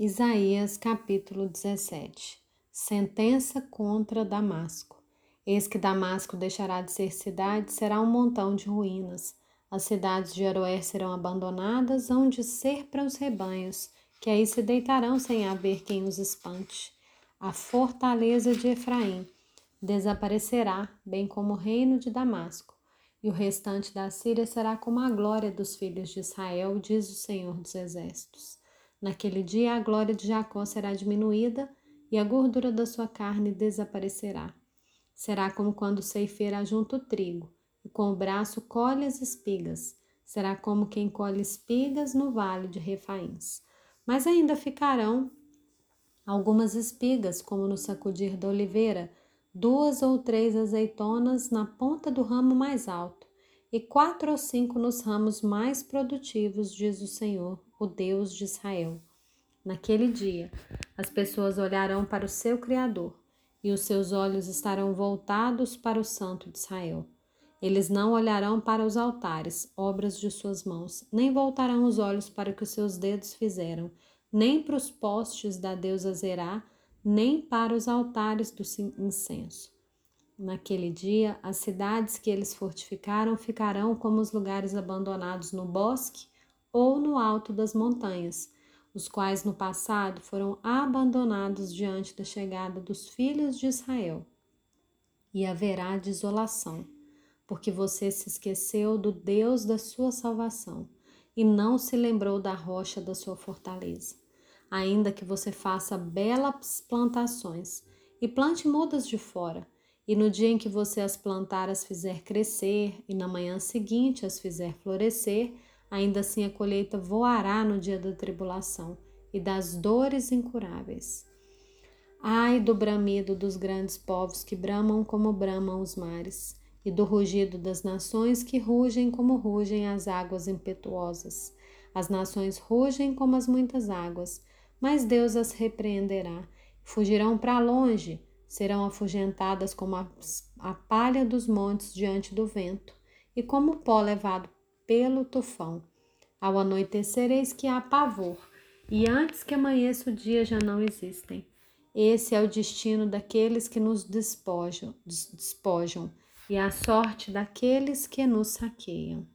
Isaías capítulo 17 Sentença contra Damasco Eis que Damasco deixará de ser cidade, será um montão de ruínas. As cidades de Aroer serão abandonadas, hão de ser para os rebanhos, que aí se deitarão sem haver quem os espante. A fortaleza de Efraim desaparecerá, bem como o reino de Damasco, e o restante da Síria será como a glória dos filhos de Israel, diz o Senhor dos Exércitos. Naquele dia a glória de Jacó será diminuída e a gordura da sua carne desaparecerá. Será como quando o ceifeiro ajunta o trigo e com o braço colhe as espigas. Será como quem colhe espigas no vale de Refaíns. Mas ainda ficarão algumas espigas, como no sacudir da oliveira, duas ou três azeitonas na ponta do ramo mais alto, e quatro ou cinco nos ramos mais produtivos, diz o Senhor, o Deus de Israel. Naquele dia, as pessoas olharão para o seu Criador e os seus olhos estarão voltados para o Santo de Israel. Eles não olharão para os altares, obras de suas mãos, nem voltarão os olhos para o que os seus dedos fizeram, nem para os postes da deusa Zerá, nem para os altares do incenso. Naquele dia, as cidades que eles fortificaram ficarão como os lugares abandonados no bosque ou no alto das montanhas, os quais no passado foram abandonados diante da chegada dos filhos de Israel. E haverá desolação, porque você se esqueceu do Deus da sua salvação e não se lembrou da rocha da sua fortaleza. Ainda que você faça belas plantações e plante mudas de fora, e no dia em que você as plantar as fizer crescer, e na manhã seguinte as fizer florescer, ainda assim a colheita voará no dia da tribulação e das dores incuráveis. Ai do bramido dos grandes povos que bramam como bramam os mares, e do rugido das nações que rugem como rugem as águas impetuosas. As nações rugem como as muitas águas, mas Deus as repreenderá. Fugirão para longe, serão afugentadas como a, a palha dos montes diante do vento, e como o pó levado pelo tufão. Ao anoitecer, eis que há pavor, e antes que amanheça o dia já não existem. Esse é o destino daqueles que nos despojam, despojam e a sorte daqueles que nos saqueiam.